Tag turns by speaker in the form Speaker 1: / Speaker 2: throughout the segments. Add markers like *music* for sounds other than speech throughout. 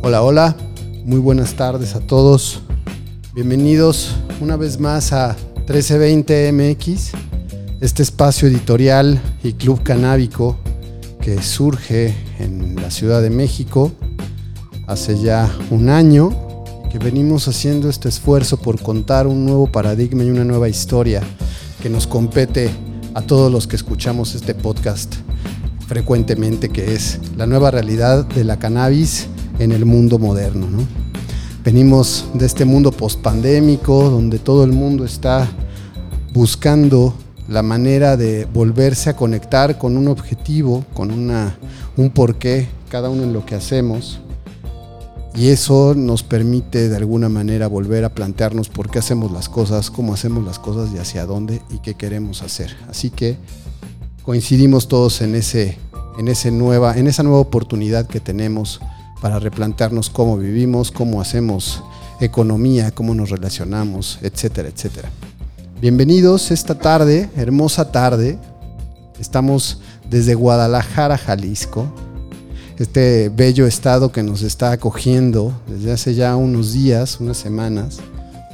Speaker 1: Hola, hola, muy buenas tardes a todos. Bienvenidos una vez más a 1320 MX, este espacio editorial y club canábico que surge en la Ciudad de México hace ya un año, que venimos haciendo este esfuerzo por contar un nuevo paradigma y una nueva historia que nos compete a todos los que escuchamos este podcast frecuentemente, que es la nueva realidad de la cannabis en el mundo moderno. Venimos de este mundo post-pandémico, donde todo el mundo está buscando la manera de volverse a conectar con un objetivo, con una, un porqué, cada uno en lo que hacemos. Y eso nos permite de alguna manera volver a plantearnos por qué hacemos las cosas, cómo hacemos las cosas y hacia dónde y qué queremos hacer. Así que coincidimos todos en, ese, en, ese nueva, en esa nueva oportunidad que tenemos para replantearnos cómo vivimos, cómo hacemos economía, cómo nos relacionamos, etcétera, etcétera. Bienvenidos esta tarde, hermosa tarde. Estamos desde Guadalajara, Jalisco, este bello estado que nos está acogiendo desde hace ya unos días, unas semanas,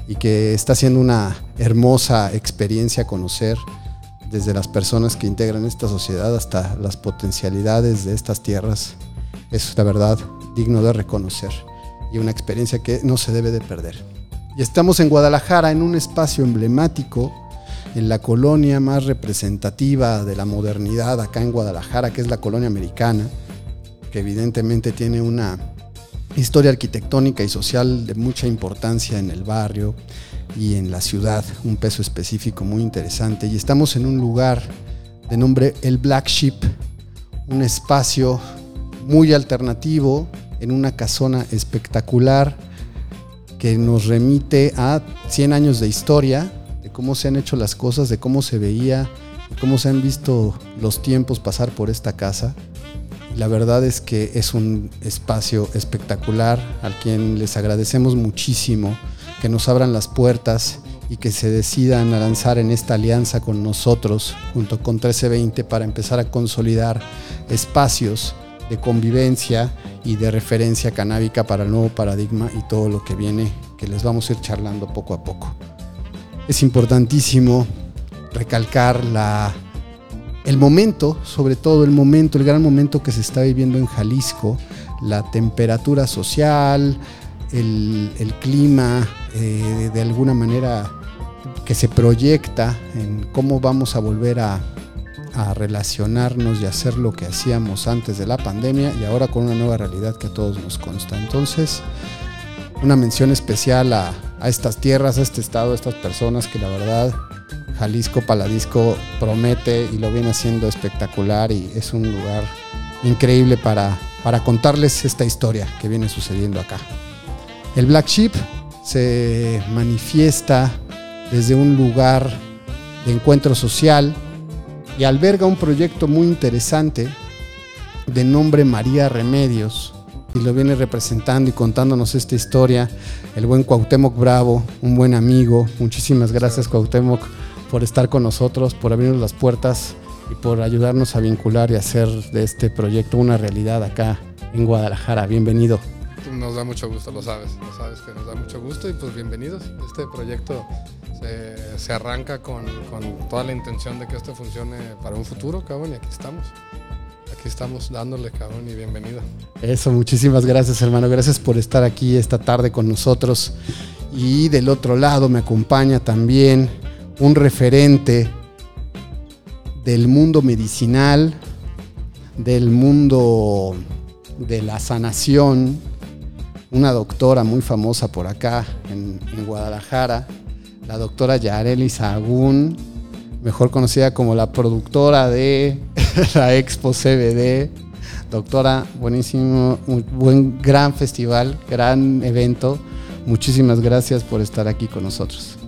Speaker 1: y que está siendo una hermosa experiencia conocer desde las personas que integran esta sociedad hasta las potencialidades de estas tierras. Es la verdad digno de reconocer y una experiencia que no se debe de perder. Y estamos en Guadalajara, en un espacio emblemático, en la colonia más representativa de la modernidad acá en Guadalajara, que es la colonia americana que evidentemente tiene una historia arquitectónica y social de mucha importancia en el barrio y en la ciudad, un peso específico muy interesante. Y estamos en un lugar de nombre El Black Sheep, un espacio muy alternativo, en una casona espectacular que nos remite a 100 años de historia, de cómo se han hecho las cosas, de cómo se veía, de cómo se han visto los tiempos pasar por esta casa. La verdad es que es un espacio espectacular al quien les agradecemos muchísimo que nos abran las puertas y que se decidan a lanzar en esta alianza con nosotros junto con 1320 para empezar a consolidar espacios de convivencia y de referencia canábica para el nuevo paradigma y todo lo que viene que les vamos a ir charlando poco a poco. Es importantísimo recalcar la el momento, sobre todo el momento, el gran momento que se está viviendo en Jalisco, la temperatura social, el, clima, eh, de alguna manera que se proyecta en cómo vamos a volver a, a relacionarnos y hacer lo que hacíamos antes de la pandemia y ahora con una nueva realidad que a todos nos consta. Entonces, una mención especial a, estas tierras, a este estado, a estas personas que la verdad Jalisco Paladisco promete y lo viene haciendo espectacular y es un lugar increíble para, para contarles esta historia que viene sucediendo acá. El Black Sheep se manifiesta desde un lugar de encuentro social y alberga un proyecto muy interesante de nombre María Remedios y lo viene representando y contándonos esta historia el buen Cuauhtémoc Bravo, un buen amigo. Muchísimas gracias Cuauhtémoc por estar con nosotros, por abrirnos las puertas y por ayudarnos a vincular y hacer de este proyecto una realidad acá en Guadalajara. Bienvenido.
Speaker 2: Nos da mucho gusto, lo sabes, lo sabes que nos da mucho gusto y pues bienvenidos. Este proyecto se, arranca con, con, toda la intención de que esto funcione para un futuro, cabrón, y aquí estamos. Aquí estamos dándole, cabrón, y bienvenido.
Speaker 1: Eso, muchísimas gracias, hermano. Gracias por estar aquí esta tarde con nosotros. Y del otro lado me acompaña también un referente del mundo medicinal, del mundo de la sanación, una doctora muy famosa por acá en, Guadalajara, la doctora Yareli Sagún, mejor conocida como la productora de *laughs* la Expo CBD. Doctora, buenísimo, un buen, gran festival, gran evento. Muchísimas gracias por estar aquí con nosotros.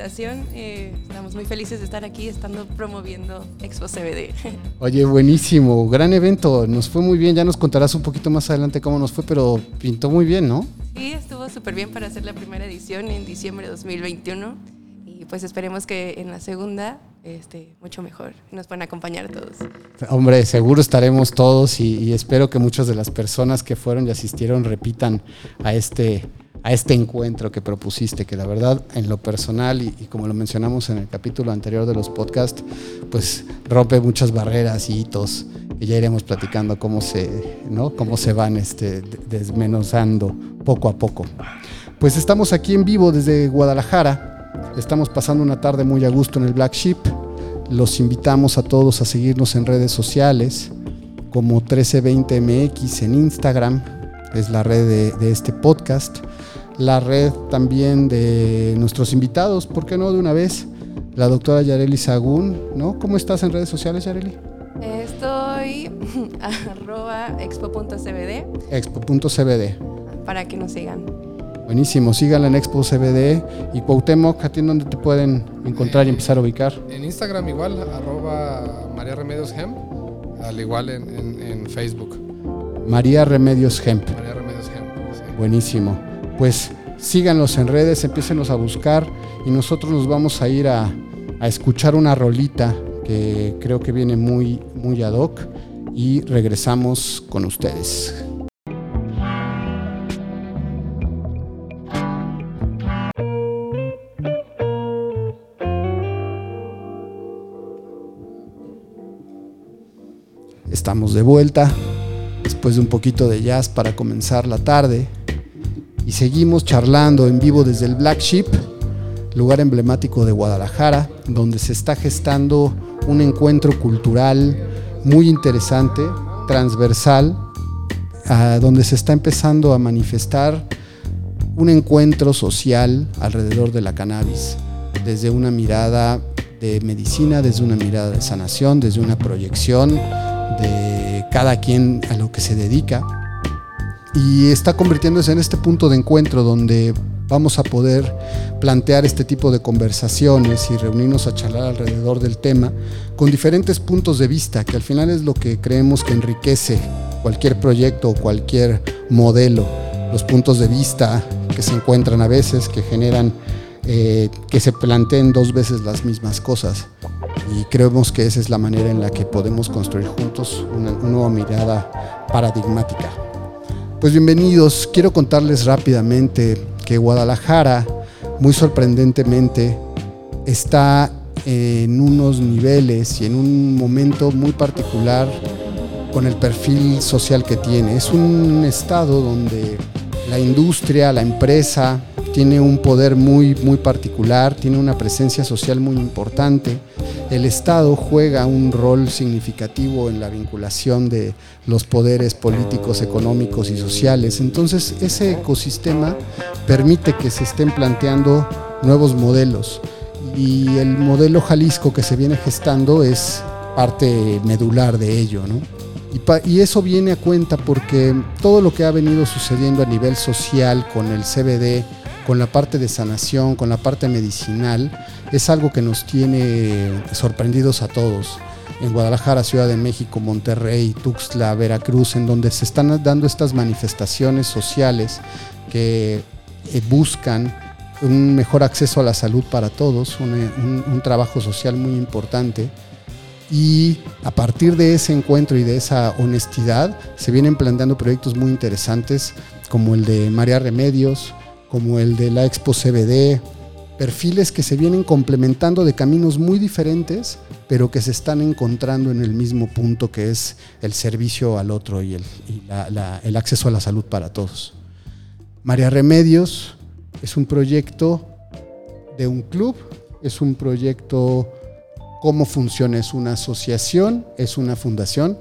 Speaker 3: Eh, estamos muy felices de estar aquí, estando promoviendo Expo CBD. *laughs*
Speaker 1: Oye, buenísimo, gran evento, nos fue muy bien, ya nos contarás un poquito más adelante cómo nos fue, pero pintó muy bien, ¿no?
Speaker 3: Sí, estuvo súper bien para hacer la primera edición en diciembre de 2021 y pues esperemos que en la segunda este, mucho mejor. Nos pueden acompañar todos.
Speaker 1: Hombre, seguro estaremos todos y, y, espero que muchas de las personas que fueron y asistieron repitan a este, a este encuentro que propusiste, que la verdad en lo personal y, como lo mencionamos en el capítulo anterior de los podcasts, pues rompe muchas barreras y hitos que ya iremos platicando cómo se, ¿no? cómo se van este, desmenuzando poco a poco. Pues estamos aquí en vivo desde Guadalajara Estamos pasando una tarde muy a gusto en el Black Sheep. Los invitamos a todos a seguirnos en redes sociales como 1320MX en Instagram, es la red de, este podcast. La red también de nuestros invitados, ¿por qué no de una vez? La doctora Yareli Sagún, ¿no? ¿Cómo estás en redes sociales, Yareli?
Speaker 3: Estoy *laughs* arroba expo.cbd.
Speaker 1: Expo.cbd.
Speaker 3: Para que nos sigan.
Speaker 1: Buenísimo, síganla en Expo CBD y Cuauhtémoc, ¿a ti en dónde te pueden encontrar y empezar a ubicar?
Speaker 2: En Instagram igual, arroba María Remedios Hemp, al igual en, en, en, Facebook.
Speaker 1: María Remedios Hemp.
Speaker 2: María Remedios Hemp. Sí.
Speaker 1: Buenísimo. Pues síganlos en redes, empiecenlos a buscar y nosotros nos vamos a ir a, escuchar una rolita que creo que viene muy, muy ad hoc y regresamos con ustedes. Estamos de vuelta después de un poquito de jazz para comenzar la tarde y seguimos charlando en vivo desde el Black Sheep, lugar emblemático de Guadalajara, donde se está gestando un encuentro cultural muy interesante, transversal, donde se está empezando a manifestar un encuentro social alrededor de la cannabis, desde una mirada de medicina, desde una mirada de sanación, desde una proyección de cada quien a lo que se dedica y está convirtiéndose en este punto de encuentro donde vamos a poder plantear este tipo de conversaciones y reunirnos a charlar alrededor del tema con diferentes puntos de vista, que al final es lo que creemos que enriquece cualquier proyecto o cualquier modelo, los puntos de vista que se encuentran a veces, que generan eh, que se planteen dos veces las mismas cosas. Y creemos que esa es la manera en la que podemos construir juntos una, una nueva mirada paradigmática. Pues bienvenidos, quiero contarles rápidamente que Guadalajara, muy sorprendentemente, está en unos niveles y en un momento muy particular con el perfil social que tiene. Es un estado donde la industria, la empresa, tiene un poder muy, muy particular, tiene una presencia social muy importante. El Estado juega un rol significativo en la vinculación de los poderes políticos, económicos y sociales. Entonces, ese ecosistema permite que se estén planteando nuevos modelos. Y el modelo Jalisco que se viene gestando es parte medular de ello, ¿no? Y, y, eso viene a cuenta porque todo lo que ha venido sucediendo a nivel social con el CBD, con la parte de sanación, con la parte medicinal, es algo que nos tiene sorprendidos a todos. En Guadalajara, Ciudad de México, Monterrey, Tuxtla, Veracruz, en donde se están dando estas manifestaciones sociales que eh, buscan un mejor acceso a la salud para todos, un, un, un trabajo social muy importante y a partir de ese encuentro y de esa honestidad se vienen planteando proyectos muy interesantes como el de María Remedios, como el de la Expo CBD, perfiles que se vienen complementando de caminos muy diferentes, pero que se están encontrando en el mismo punto que es el servicio al otro y el, acceso a la salud para todos. María Remedios es un proyecto de un club, es un proyecto, cómo funciona, es una asociación, es una fundación,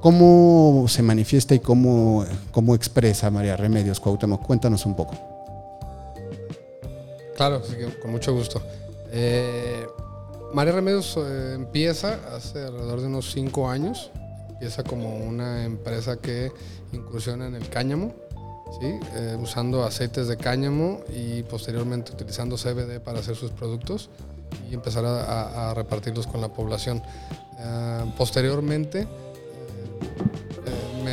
Speaker 1: cómo se manifiesta y cómo, cómo expresa María Remedios Cuauhtémoc. Cuéntanos un poco.
Speaker 2: Claro, con mucho gusto. Eh, María Remedios eh, empieza hace alrededor de unos 5 años. Empieza como una empresa que incursiona en el cáñamo, ¿sí? eh, usando aceites de cáñamo y posteriormente utilizando CBD para hacer sus productos y empezar a, repartirlos con la población. Posteriormente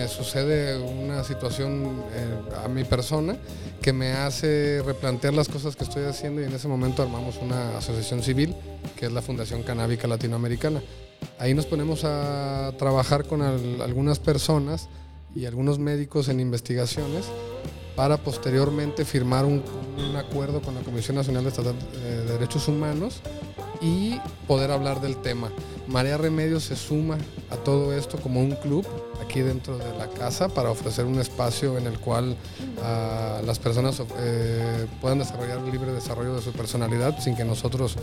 Speaker 2: sucede una situación eh, a mi persona que me hace replantear las cosas que estoy haciendo y en ese momento armamos una asociación civil que es la Fundación Canábica Latinoamericana. Ahí nos ponemos a trabajar con algunas personas y algunos médicos en investigaciones para posteriormente firmar un, acuerdo con la Comisión Nacional de, de Derechos Humanos y poder hablar del tema. Marea Remedios se suma a todo esto como un club aquí dentro de la casa para ofrecer un espacio en el cual ah, las personas eh, puedan desarrollar el libre desarrollo de su personalidad sin que nosotros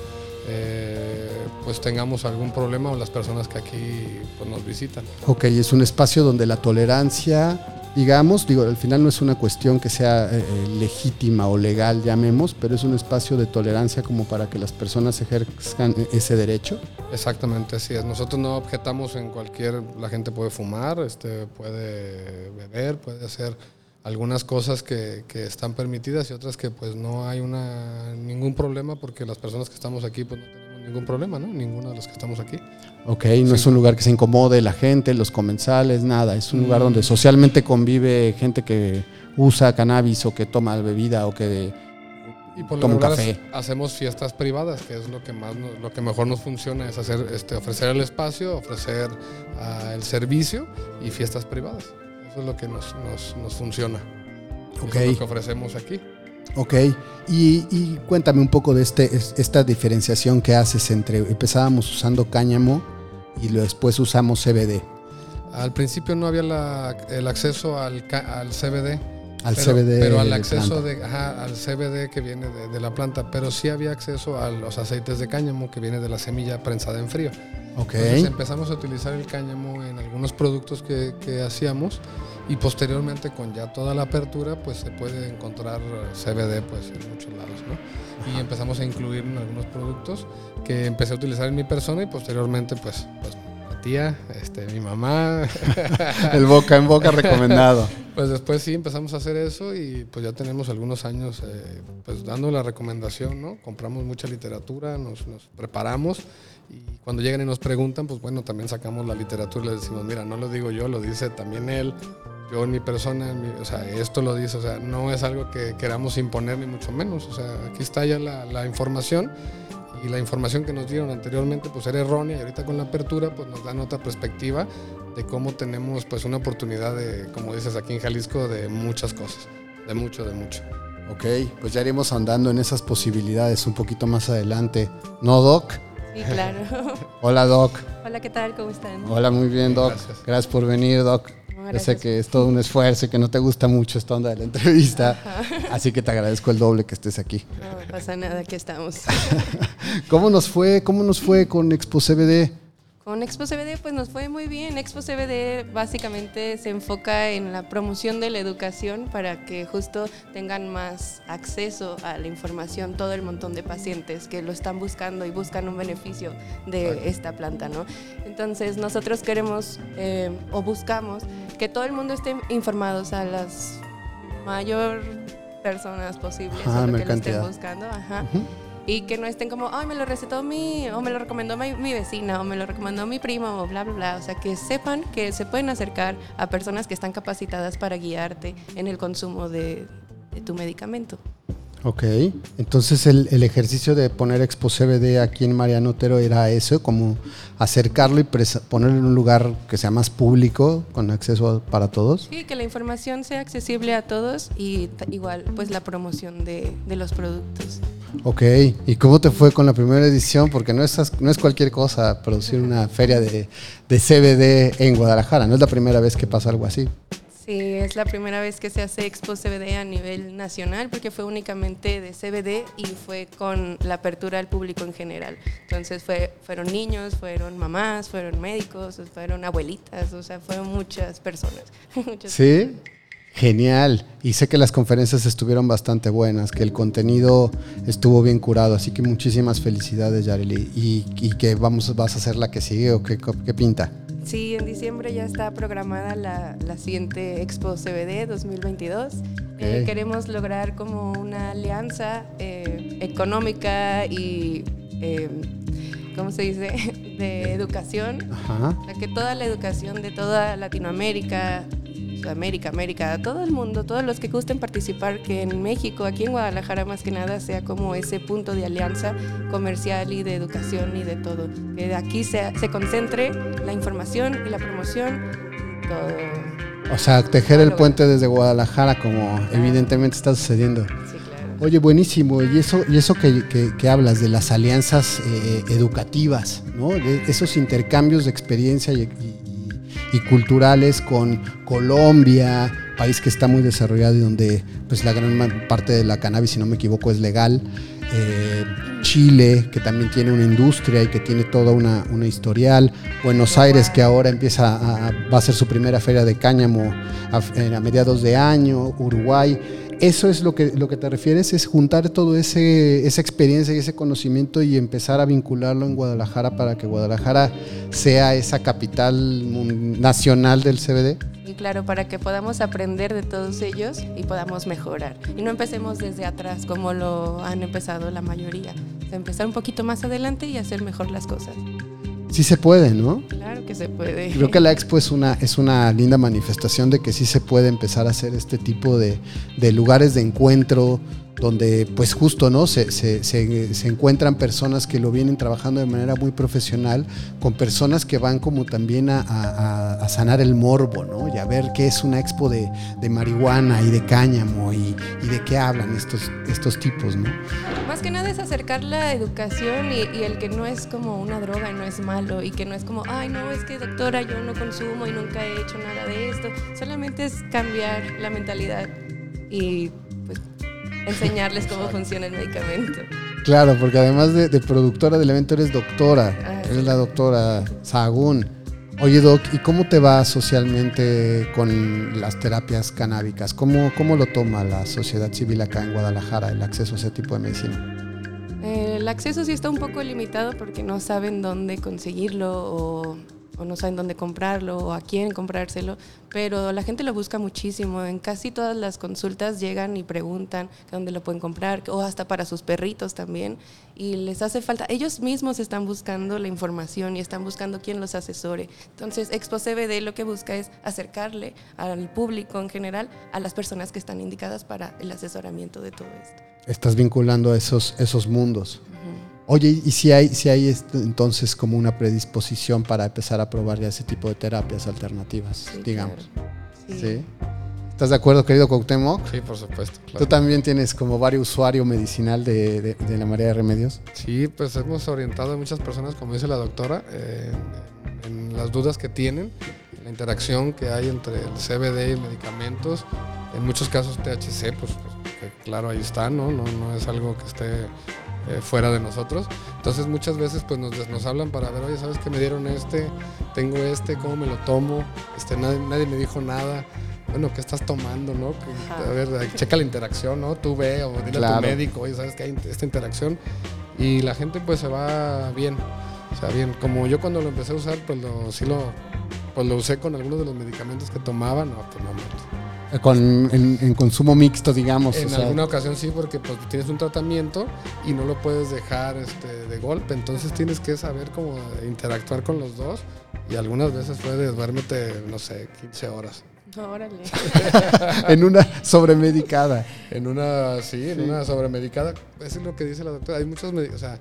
Speaker 2: eh, pues tengamos algún problema o las personas que aquí pues, nos visitan.
Speaker 1: Ok, es un espacio donde la tolerancia digamos, digo, al final no es una cuestión que sea eh, eh, legítima o legal, llamemos, pero es un espacio de tolerancia como para que las personas ejerzan ese derecho.
Speaker 2: Exactamente, así es. Nosotros no objetamos en cualquier, la gente puede fumar, este, puede beber, puede hacer algunas cosas que, que, están permitidas y otras que pues no hay una, ningún problema porque las personas que estamos aquí pues no tenemos ningún problema, ¿no? Ninguno de los que estamos aquí.
Speaker 1: Ok, no es un lugar que se incomode la gente, los comensales, nada. Es un lugar mm. donde socialmente convive gente que usa cannabis o que toma bebida o que
Speaker 2: y por toma café. Hacemos fiestas privadas, que es lo que más lo que mejor nos funciona es hacer este ofrecer el espacio, ofrecer uh, el servicio y fiestas privadas. Eso es lo que nos, nos, nos funciona.
Speaker 1: Okay. Eso es
Speaker 2: lo que ofrecemos aquí.
Speaker 1: Ok, y, cuéntame un poco de este, esta diferenciación que haces entre, empezábamos usando cáñamo y después usamos CBD.
Speaker 2: Al principio no había el acceso al, al CBD.
Speaker 1: Al CBD.
Speaker 2: Pero al acceso de, al CBD que viene de, la planta, pero sí había acceso a los aceites de cáñamo que viene de la semilla prensada en frío.
Speaker 1: Ok.
Speaker 2: Entonces empezamos a utilizar el cáñamo en algunos productos que, que hacíamos y posteriormente con ya toda la apertura pues se puede encontrar CBD pues en muchos lados ¿no? y empezamos a incluir en algunos productos que empecé a utilizar en mi persona y posteriormente pues, pues mi tía, este, mi mamá *laughs*
Speaker 1: el boca en boca recomendado *laughs*
Speaker 2: pues después sí empezamos a hacer eso y pues ya tenemos algunos años eh, pues dando la recomendación ¿no? compramos mucha literatura nos, nos preparamos y cuando llegan y nos preguntan, pues bueno, también sacamos la literatura y les decimos, mira, no lo digo yo, lo dice también él, yo, mi persona, o sea, esto lo dice, o sea, no es algo que queramos imponer ni mucho menos, o sea, aquí está ya la, información y la información que nos dieron anteriormente pues era errónea y ahorita con la apertura pues nos dan otra perspectiva de cómo tenemos pues una oportunidad de, como dices aquí en Jalisco, de muchas cosas, de mucho, de mucho.
Speaker 1: Ok, pues ya iremos andando en esas posibilidades un poquito más adelante. ¿No, Doc?
Speaker 3: Sí, claro. *laughs*
Speaker 1: Hola, Doc.
Speaker 3: Hola, ¿qué tal? ¿Cómo están?
Speaker 1: Hola, muy bien, Doc. Gracias, por venir, Doc. Yo sé que es todo un esfuerzo y que no te gusta mucho esta onda de la entrevista, así que te agradezco el doble que estés aquí.
Speaker 3: No pasa nada, aquí estamos. *laughs*
Speaker 1: ¿Cómo nos fue? ¿Cómo nos fue con Expo CBD?
Speaker 3: Con Expo CBD pues nos fue muy bien. Expo CBD básicamente se enfoca en la promoción de la educación para que justo tengan más acceso a la información todo el montón de pacientes que lo están buscando y buscan un beneficio de esta planta, ¿no? Entonces nosotros queremos eh, o buscamos que todo el mundo esté informados a las mayor personas posibles
Speaker 1: ah,
Speaker 3: lo que lo estén buscando. Ajá y que no estén como, ay, me lo recetó mi, o me lo recomendó mi, mi, vecina, o me lo recomendó mi primo, o bla, bla, bla. O sea, que sepan que se pueden acercar a personas que están capacitadas para guiarte en el consumo de, tu medicamento.
Speaker 1: Ok, entonces el, el, ejercicio de poner Expo CBD aquí en Mariano Otero era eso, como acercarlo y ponerlo en un lugar que sea más público, con acceso para todos.
Speaker 3: Sí, que la información sea accesible a todos y igual pues la promoción de, de los productos.
Speaker 1: Ok, ¿y cómo te fue con la primera edición? Porque no es, no es cualquier cosa producir una feria de, de CBD en Guadalajara, no es la primera vez que pasa algo así.
Speaker 3: Sí, es la primera vez que se hace Expo CBD a nivel nacional porque fue únicamente de CBD y fue con la apertura al público en general. Entonces fue, fueron niños, fueron mamás, fueron médicos, fueron abuelitas, o sea, fueron muchas personas. *laughs*
Speaker 1: sí. Genial. Y sé que las conferencias estuvieron bastante buenas, que el contenido estuvo bien curado. Así que muchísimas felicidades, Yareli. ¿Y, que vamos, vas a hacer la que sigue o qué, qué pinta?
Speaker 3: Sí, en diciembre ya está programada la, la siguiente Expo CBD 2022. Eh, queremos lograr como una alianza eh, económica y, eh, ¿cómo se dice?, *laughs* de educación.
Speaker 1: Ajá.
Speaker 3: que toda la educación de toda Latinoamérica América, América, a todo el mundo, todos los que gusten participar, que en México, aquí en Guadalajara más que nada, sea como ese punto de alianza comercial y de educación y de todo. Que de aquí se, se concentre la información y la promoción, todo.
Speaker 1: O sea, tejer el puente desde Guadalajara, como evidentemente está sucediendo.
Speaker 3: Sí, claro.
Speaker 1: Oye, buenísimo. Y eso, y eso que, que- que hablas de las alianzas eh, educativas, ¿no? De esos intercambios de experiencia y, y- y culturales con Colombia, país que está muy desarrollado y donde pues la gran parte de la cannabis, si no me equivoco, es legal. Eh, Chile, que también tiene una industria y que tiene toda una, una historial. Buenos Aires, que ahora empieza a- va a ser su primera feria de cáñamo a, a mediados de año. Uruguay. Eso es lo que, lo que te refieres, es juntar ese esa experiencia y ese conocimiento y empezar a vincularlo en Guadalajara para que Guadalajara sea esa capital nacional del CBD.
Speaker 3: Y claro, para que podamos aprender de todos ellos y podamos mejorar. Y no empecemos desde atrás como lo han empezado la mayoría. Empezar un poquito más adelante y hacer mejor las cosas.
Speaker 1: Sí se puede, ¿no?
Speaker 3: Claro que se puede.
Speaker 1: Creo que la expo es una, es una linda manifestación de que sí se puede empezar a hacer este tipo de, de lugares de encuentro donde pues justo no se, se- se- encuentran personas que lo vienen trabajando de manera muy profesional con personas que van como también a, sanar el morbo ¿no? y a ver qué es una expo de, de marihuana y de cáñamo y, de qué hablan estos, estos tipos ¿no?
Speaker 3: Más que nada es acercar la educación y, y el que no es como una droga y no es malo y que no es como, ay no, es que doctora yo no consumo y nunca he hecho nada de esto. Solamente es cambiar la mentalidad y enseñarles cómo funciona el medicamento.
Speaker 1: Claro, porque además de, de productora del evento eres doctora,
Speaker 3: Ah,
Speaker 1: eres
Speaker 3: sí.
Speaker 1: la doctora Sahagún. Oye Doc, ¿y cómo te va socialmente con las terapias canábicas? ¿Cómo, ¿Cómo lo toma la sociedad civil acá en Guadalajara, el acceso a ese tipo de medicina?
Speaker 3: Eh, el acceso sí está un poco limitado porque no saben dónde conseguirlo o, o no saben dónde comprarlo o a quién comprárselo, pero la gente lo busca muchísimo. En casi todas las consultas llegan y preguntan dónde lo pueden comprar o hasta para sus perritos también y les hace falta. Ellos mismos están buscando la información y están buscando quién los asesore. Entonces, Expo CBD lo que busca es acercarle al público en general a las personas que están indicadas para el asesoramiento de todo esto.
Speaker 1: Estás vinculando esos, esos mundos. Oye, ¿y si hay, si hay entonces como una predisposición para empezar a probar ya ese tipo de terapias alternativas,
Speaker 3: Sí,
Speaker 1: digamos?
Speaker 3: claro. Sí.
Speaker 1: ¿Sí? ¿Estás de acuerdo, querido Cuauhtémoc?
Speaker 2: Sí, por supuesto. claro.
Speaker 1: ¿Tú también tienes como varios usuario medicinal de, de- de la María de Remedios?
Speaker 2: Sí, pues hemos orientado a muchas personas, como dice la doctora, eh, en, en las dudas que tienen, en la interacción que hay entre el CBD y medicamentos. En muchos casos THC, pues, pues, que claro, ahí está, ¿no? No, no es algo que esté eh, fuera de nosotros. Entonces muchas veces pues nos, nos hablan para ver, oye, ¿sabes que me dieron este? Tengo este, ¿cómo me lo tomo? Este, nadie, nadie me dijo nada. Bueno, ¿qué estás tomando, no? Que- a ver, checa la interacción, ¿no? Tú ve o dile a
Speaker 1: Claro.
Speaker 2: tu médico, oye, ¿sabes que hay esta interacción? Y la gente pues se va bien. O sea, bien, como yo cuando lo empecé a usar, pues lo, sí lo, pues lo usé con algunos de los medicamentos que tomaba, no, pues no, no.
Speaker 1: Con, en, en consumo mixto, digamos.
Speaker 2: En
Speaker 1: o sea,
Speaker 2: alguna ocasión sí, porque pues tienes un tratamiento y no lo puedes dejar este, de golpe, entonces tienes que saber cómo interactuar con los dos y algunas veces fue de duérmete, no sé, 15 horas.
Speaker 3: Órale. *laughs*
Speaker 1: en una sobremedicada.
Speaker 2: En una, sí, en
Speaker 1: Sí.
Speaker 2: una sobremedicada, eso es lo que dice la doctora, hay muchos, o sea,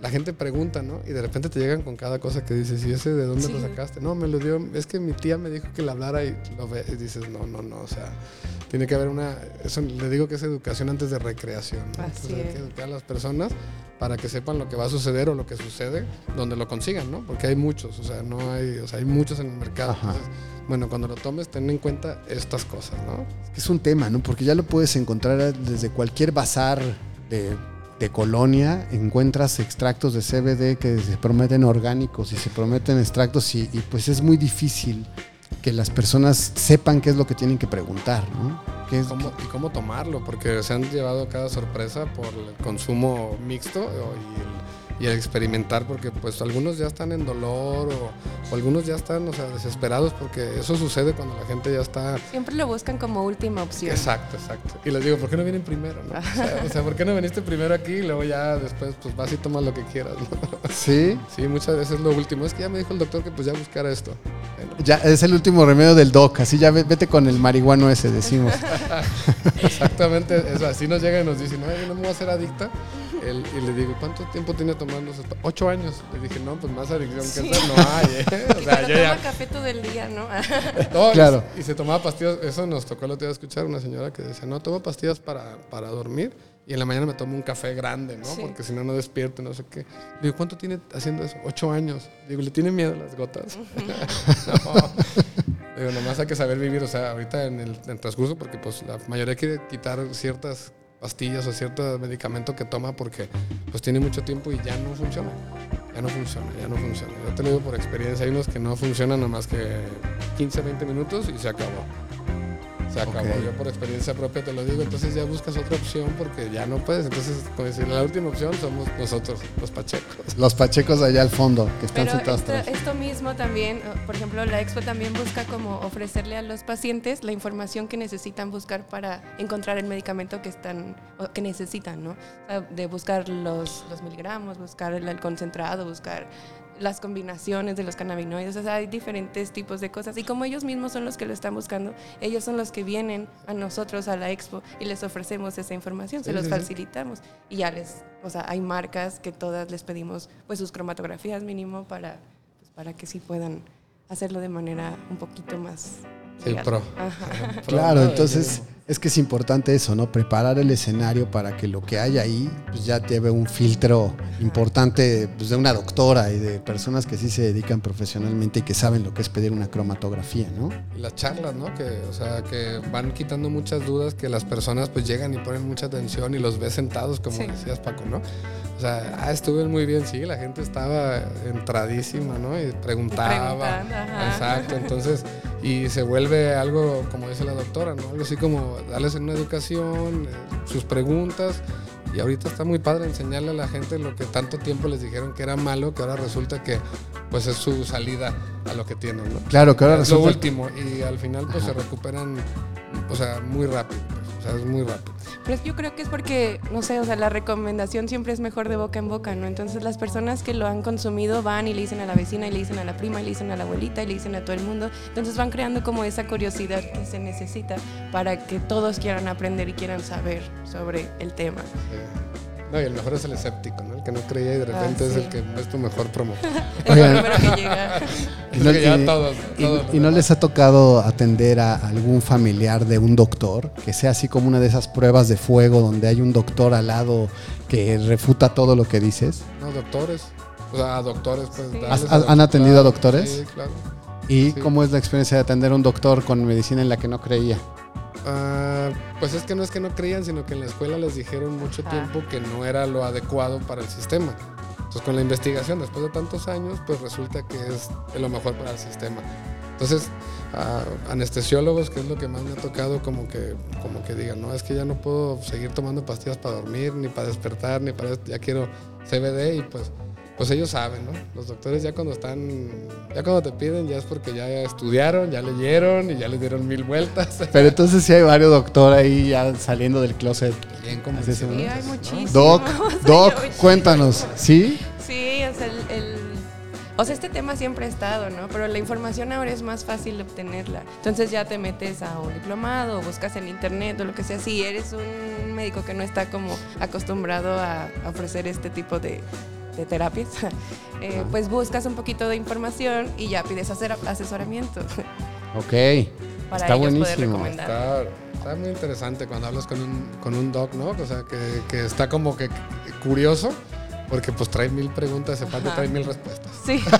Speaker 2: la gente pregunta, ¿no? Y de repente te llegan con cada cosa que dices, ¿y ese de dónde lo sacaste? No, me lo dio, es que mi tía me dijo que le hablara y lo ve, y dices, no, no, no, o sea, tiene que haber una, eso le digo que es educación antes de recreación, ¿no?
Speaker 3: Así
Speaker 2: Entonces, hay que educar a las personas para que sepan lo que va a suceder o lo que sucede donde lo consigan, ¿no? Porque hay muchos, o sea, no hay, o sea, hay muchos en el mercado.
Speaker 1: Ajá.
Speaker 2: Entonces, bueno, cuando lo tomes, ten en cuenta estas cosas, ¿no?
Speaker 1: Es un tema, ¿no? Porque ya lo puedes encontrar desde cualquier bazar de, de colonia. Encuentras extractos de CBD que se prometen orgánicos y se prometen extractos y, y, pues es muy difícil que las personas sepan qué es lo que tienen que preguntar, ¿no? ¿Qué es,
Speaker 2: cómo- y cómo tomarlo, porque se han llevado cada sorpresa por el consumo mixto y el, y el experimentar, porque pues algunos ya están en dolor o, o algunos ya están, o sea, desesperados, porque eso sucede cuando la gente ya está...
Speaker 3: Siempre lo buscan como última opción.
Speaker 2: Exacto, exacto. Y les digo, ¿por qué no vienen primero? no? O, sea, o sea, ¿por qué no viniste primero aquí y luego ya después pues vas y tomas lo que quieras? ¿no?
Speaker 1: Sí,
Speaker 2: Sí, muchas veces lo último. Es que ya me dijo el doctor que pues ya buscara esto.
Speaker 1: Ya es el último remedio del doc, así ya ve- vete con el marihuano ese, decimos. *laughs*
Speaker 2: Exactamente, eso, así nos llega y nos dice, no, yo no me voy a hacer adicta. El- y le digo, ¿cuánto tiempo tiene pa-?" Ocho años. Le dije, no, pues más adicción
Speaker 3: Sí.
Speaker 2: que esa no hay, ¿eh? O *laughs* sea, yo
Speaker 3: toma
Speaker 2: ya...
Speaker 3: café todo el día, ¿no? *laughs* *laughs*
Speaker 1: Claro.
Speaker 2: Y, se tomaba pastillas, eso nos tocó el otro día escuchar una señora que decía, no, tomo pastillas para, para dormir y en la mañana me tomo un café grande, ¿no?
Speaker 3: Sí.
Speaker 2: Porque si no, no despierto, no sé qué. Le digo, ¿cuánto tiene haciendo eso? Ocho años. Digo, ¿le tiene miedo a las gotas? no. Digo, nomás hay que saber vivir, o sea, ahorita en el, en el transcurso, porque pues la mayoría quiere quitar ciertas pastillas o cierto medicamento que toma porque pues tiene mucho tiempo y ya no funciona. Ya no funciona, ya no funciona. Yo te lo digo por experiencia, hay unos que no funcionan nomás que 15, 20 minutos y se acabó. Se acabó, yo por experiencia propia te lo digo, entonces ya buscas otra opción porque ya no puedes. Entonces, como decir, la última opción somos nosotros, los pachecos.
Speaker 1: Los pachecos allá al fondo, que están
Speaker 3: Pero
Speaker 1: sentados
Speaker 3: esto,
Speaker 1: atrás.
Speaker 3: esto mismo también, o, por ejemplo, la Expo también busca como ofrecerle a los pacientes la información que necesitan buscar para encontrar el medicamento que están o que necesitan, ¿no? O sea, de buscar los, los miligramos, buscar el, el concentrado, buscar las combinaciones de los cannabinoides, o sea, hay diferentes tipos de cosas y como ellos mismos son los que lo están buscando, ellos son los que vienen a nosotros a la Expo y les ofrecemos esa información, se
Speaker 2: Sí,
Speaker 3: los
Speaker 2: sí, sí.
Speaker 3: facilitamos y ya les, o sea, hay marcas que todas les pedimos pues sus cromatografías mínimo para, pues, para que sí puedan hacerlo de manera un poquito más
Speaker 2: Sí,
Speaker 3: legal.
Speaker 2: pro.
Speaker 3: Ajá.
Speaker 1: Claro, entonces es que es importante eso, ¿no? Preparar el escenario para que lo que hay ahí pues ya lleve un filtro importante pues, de una doctora y de personas que sí se dedican profesionalmente y que saben lo que es pedir una cromatografía, ¿no?
Speaker 2: Y las charlas, ¿no? Que, o sea, que van quitando muchas dudas que las personas pues llegan y ponen mucha atención y los ves sentados, como
Speaker 3: Sí.
Speaker 2: decías Paco, ¿no? O sea, ah, estuve muy bien, sí, la gente estaba entradísima, ¿no? Y preguntaba. Exacto, entonces, y se vuelve algo, como dice la doctora, ¿no? Algo así como darles una educación, eh, sus preguntas. Y ahorita está muy padre enseñarle a la gente lo que tanto tiempo les dijeron que era malo, que ahora resulta que pues es su salida a lo que tienen, ¿no?
Speaker 1: Claro, que ahora
Speaker 2: es lo último y al final pues se recuperan o sea muy rápido sea es muy rápido
Speaker 3: Pero yo creo que es porque, no sé, o sea, la recomendación siempre es mejor de boca en boca, ¿no? Entonces las personas que lo han consumido van y le dicen a la vecina, y le dicen a la prima, y le dicen a la abuelita, y le dicen a todo el mundo. Entonces van creando como esa curiosidad que se necesita para que todos quieran aprender y quieran saber sobre el tema.
Speaker 2: Eh, no y el mejor es el escéptico no el que no creía y de repente
Speaker 3: Ah,
Speaker 2: es
Speaker 3: sí.
Speaker 2: el que es tu mejor promotor *laughs*
Speaker 3: Es *laughs* primero que llega.
Speaker 1: Y no,
Speaker 2: Es que ya
Speaker 1: y-
Speaker 2: todos,
Speaker 1: y-
Speaker 2: todos
Speaker 1: y no les ha tocado atender a algún familiar de un doctor, que sea así como una de esas pruebas de fuego donde hay un doctor al lado que refuta todo lo que dices.
Speaker 2: no doctores o sea a doctores pues
Speaker 3: Sí.
Speaker 2: darles
Speaker 1: ¿Has-
Speaker 2: a-
Speaker 1: han atendido a doctores?
Speaker 2: sí claro
Speaker 1: ¿Y
Speaker 2: Sí.
Speaker 1: cómo es la experiencia de atender a un doctor con medicina en la que no creía?
Speaker 2: Pues es que no es que no creían, sino que en la escuela les dijeron mucho
Speaker 3: Ah.
Speaker 2: tiempo que no era lo adecuado para el sistema. Entonces con la investigación, después de tantos años, pues resulta que es lo mejor para el sistema. Entonces, a anestesiólogos, que es lo que más me ha tocado, como que, como que digan, no, es que ya no puedo seguir tomando pastillas para dormir, ni para despertar, ni para ya quiero CBD y pues, pues ellos saben, ¿no? Los doctores ya cuando están, ya cuando te piden, ya es porque ya estudiaron, ya leyeron y ya les dieron mil vueltas. *laughs*
Speaker 1: Pero entonces sí hay varios doctores ahí ya saliendo del closet.
Speaker 2: Bien
Speaker 3: Sí,
Speaker 2: convencidos,
Speaker 3: hay muchísimos.
Speaker 1: Doc, *laughs* Doc, cuéntanos, ¿sí?
Speaker 3: Sí, o sea, el, el- o sea, este tema siempre ha estado, ¿no? Pero la información ahora es más fácil de obtenerla. Entonces ya te metes a un diplomado o buscas en internet o lo que sea. Si eres un médico que no está como acostumbrado a ofrecer este tipo de, de terapias, *laughs* eh, pues buscas un poquito de información y ya pides hacer asesoramiento *laughs*
Speaker 1: Ok,
Speaker 3: para
Speaker 1: Está buenísimo.
Speaker 2: Está, está muy interesante cuando hablas con un, con un doc, ¿no? O sea, que, que está como que curioso, porque pues trae mil preguntas, aparte trae mil respuestas.
Speaker 3: Sí. *laughs*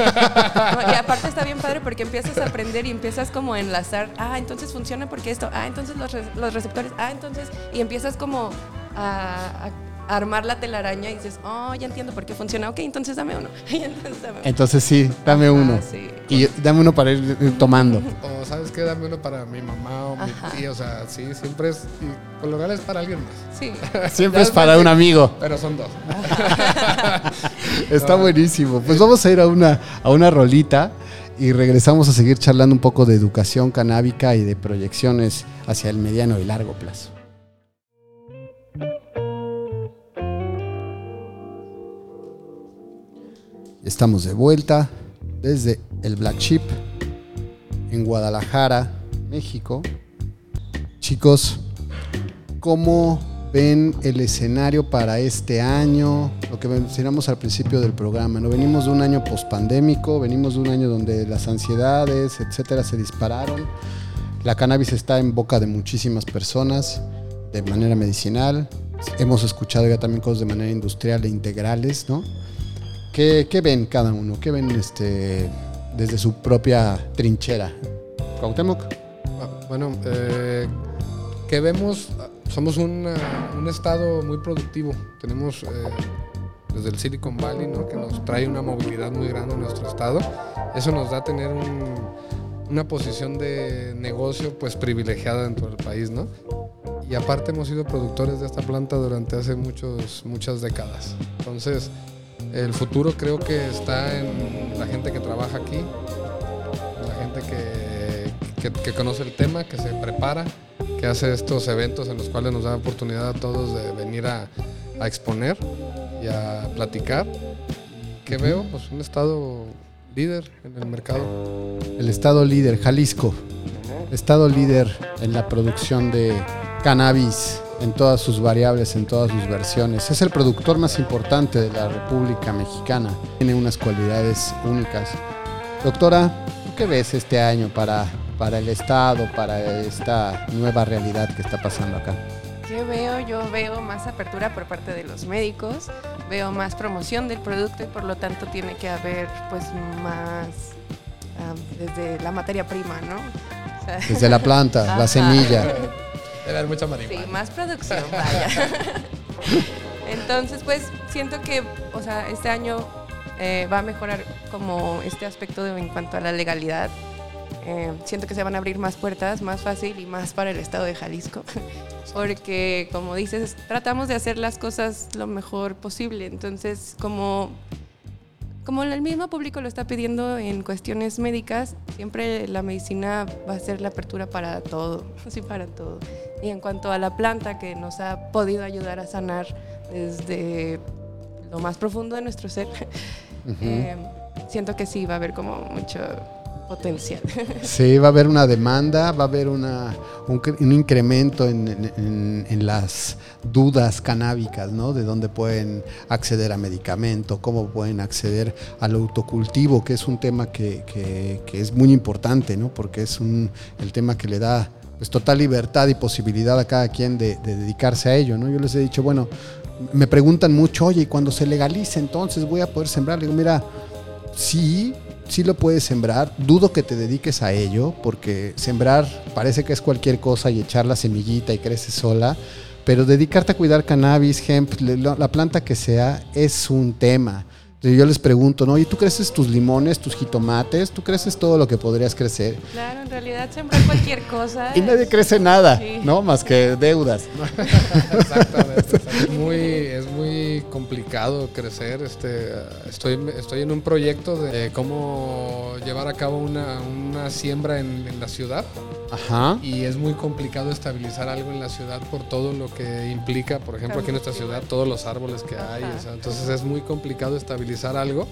Speaker 3: Y aparte está bien padre porque empiezas a aprender y empiezas como a enlazar, ah, entonces funciona porque esto, ah, entonces los, re- los receptores, ah, entonces, y empiezas como a, a armar la telaraña y dices, oh, ya entiendo por qué funciona, ok, entonces dame uno. *laughs* Entonces dame uno.
Speaker 1: entonces sí, dame
Speaker 3: Ajá,
Speaker 1: uno.
Speaker 3: sí.
Speaker 1: Y dame uno para ir ir tomando. *laughs*
Speaker 2: O, ¿sabes qué? Dame uno para mi mamá o mi tía, o sea, sí, siempre es, y por lo general es para alguien más.
Speaker 3: Sí. *laughs*
Speaker 1: Siempre es para un amigo.
Speaker 2: Pero son dos.
Speaker 1: Está buenísimo. Pues vamos a ir a una, a una rolita y regresamos a seguir charlando un poco de educación canábica y de proyecciones hacia el mediano y largo plazo. Estamos de vuelta desde el Black Sheep en Guadalajara, México. Chicos, ¿cómo ven el escenario para este año? Lo que mencionamos al principio del programa, ¿no? Venimos de un año pospandémico, venimos de un año donde las ansiedades, etcétera, se dispararon. La cannabis está en boca de muchísimas personas de manera medicinal. Hemos escuchado ya también cosas de manera industrial e integrales, ¿no? ¿Qué, qué ven cada uno? ¿Qué ven este, desde su propia trinchera? Cuauhtémoc.
Speaker 2: Bueno, eh, que vemos, somos un estado muy productivo. Tenemos eh, desde el Silicon Valley, ¿no? que nos trae una movilidad muy grande en nuestro estado. Eso nos da a tener una posición de negocio pues privilegiada dentro del país, ¿no? Y aparte hemos sido productores de esta planta durante hace muchos, muchas décadas. Entonces, el futuro creo que está en la gente que trabaja aquí, la gente que, que, conoce el tema, que se prepara, que hace estos eventos en los cuales nos da oportunidad a todos de venir a, a exponer y a platicar. ¿Qué veo? Pues un estado líder en el mercado.
Speaker 1: El estado líder, Jalisco. Estado líder en la producción de cannabis en todas sus variables, en todas sus versiones. Es el productor más importante de la República Mexicana. Tiene unas cualidades únicas. Doctora, ¿qué ves este año para, para el Estado, para esta nueva realidad que está pasando acá?
Speaker 3: ¿Qué veo? Yo veo más apertura por parte de los médicos, veo más promoción del producto y por lo tanto tiene que haber pues más desde la materia prima, ¿no?
Speaker 1: desde la planta, la *laughs* semilla.
Speaker 2: Era mucha marihuana.
Speaker 3: Sí, más producción, vaya. *laughs* Entonces, pues siento que, o sea, este año eh, va a mejorar como este aspecto de, en cuanto a la legalidad. Eh, siento que se van a abrir más puertas, más fácil y más para el estado de Jalisco. *laughs* Porque, como dices, tratamos de hacer las cosas lo mejor posible. Entonces, como como el mismo público lo está pidiendo en cuestiones médicas, siempre la medicina va a ser la apertura para todo, *laughs* sí, para todo. Y en cuanto a la planta que nos ha podido ayudar a sanar desde lo más profundo de nuestro ser, *laughs* eh, siento que sí va a haber como mucho potencial. *laughs*
Speaker 1: Sí, va a haber una demanda, va a haber una, un, incremento en, las dudas canábicas, ¿no? De dónde pueden acceder a medicamento, cómo pueden acceder al autocultivo, que es un tema que, es muy importante, ¿no? Porque es un, el tema que le da pues, total libertad y posibilidad a cada quien de, de dedicarse a ello, ¿no? Yo les he dicho, bueno, me preguntan mucho, oye, y cuando se legalice entonces voy a poder sembrar. Le digo, mira, sí, sí lo puedes sembrar. Dudo que te dediques a ello, porque sembrar parece que es cualquier cosa y echar la semillita y crece sola. Pero dedicarte a cuidar cannabis, hemp, la planta que sea, es un tema. Yo les pregunto, ¿no? ¿Y tú creces tus limones, tus jitomates? ¿Tú creces todo lo que podrías crecer?
Speaker 3: Claro, en realidad sembrar cualquier cosa. *laughs*
Speaker 1: y nadie crece nada, ¿no? Más que deudas. *laughs*
Speaker 2: Exactamente. Es, muy, es muy complicado crecer. Este, estoy, estoy en un proyecto de cómo llevar a cabo una, una siembra en, en la ciudad.
Speaker 1: Ajá.
Speaker 2: Y es muy complicado estabilizar algo en la ciudad por todo lo que implica, por ejemplo, aquí en nuestra ciudad, todos los árboles que hay. entonces es muy complicado estabilizar algo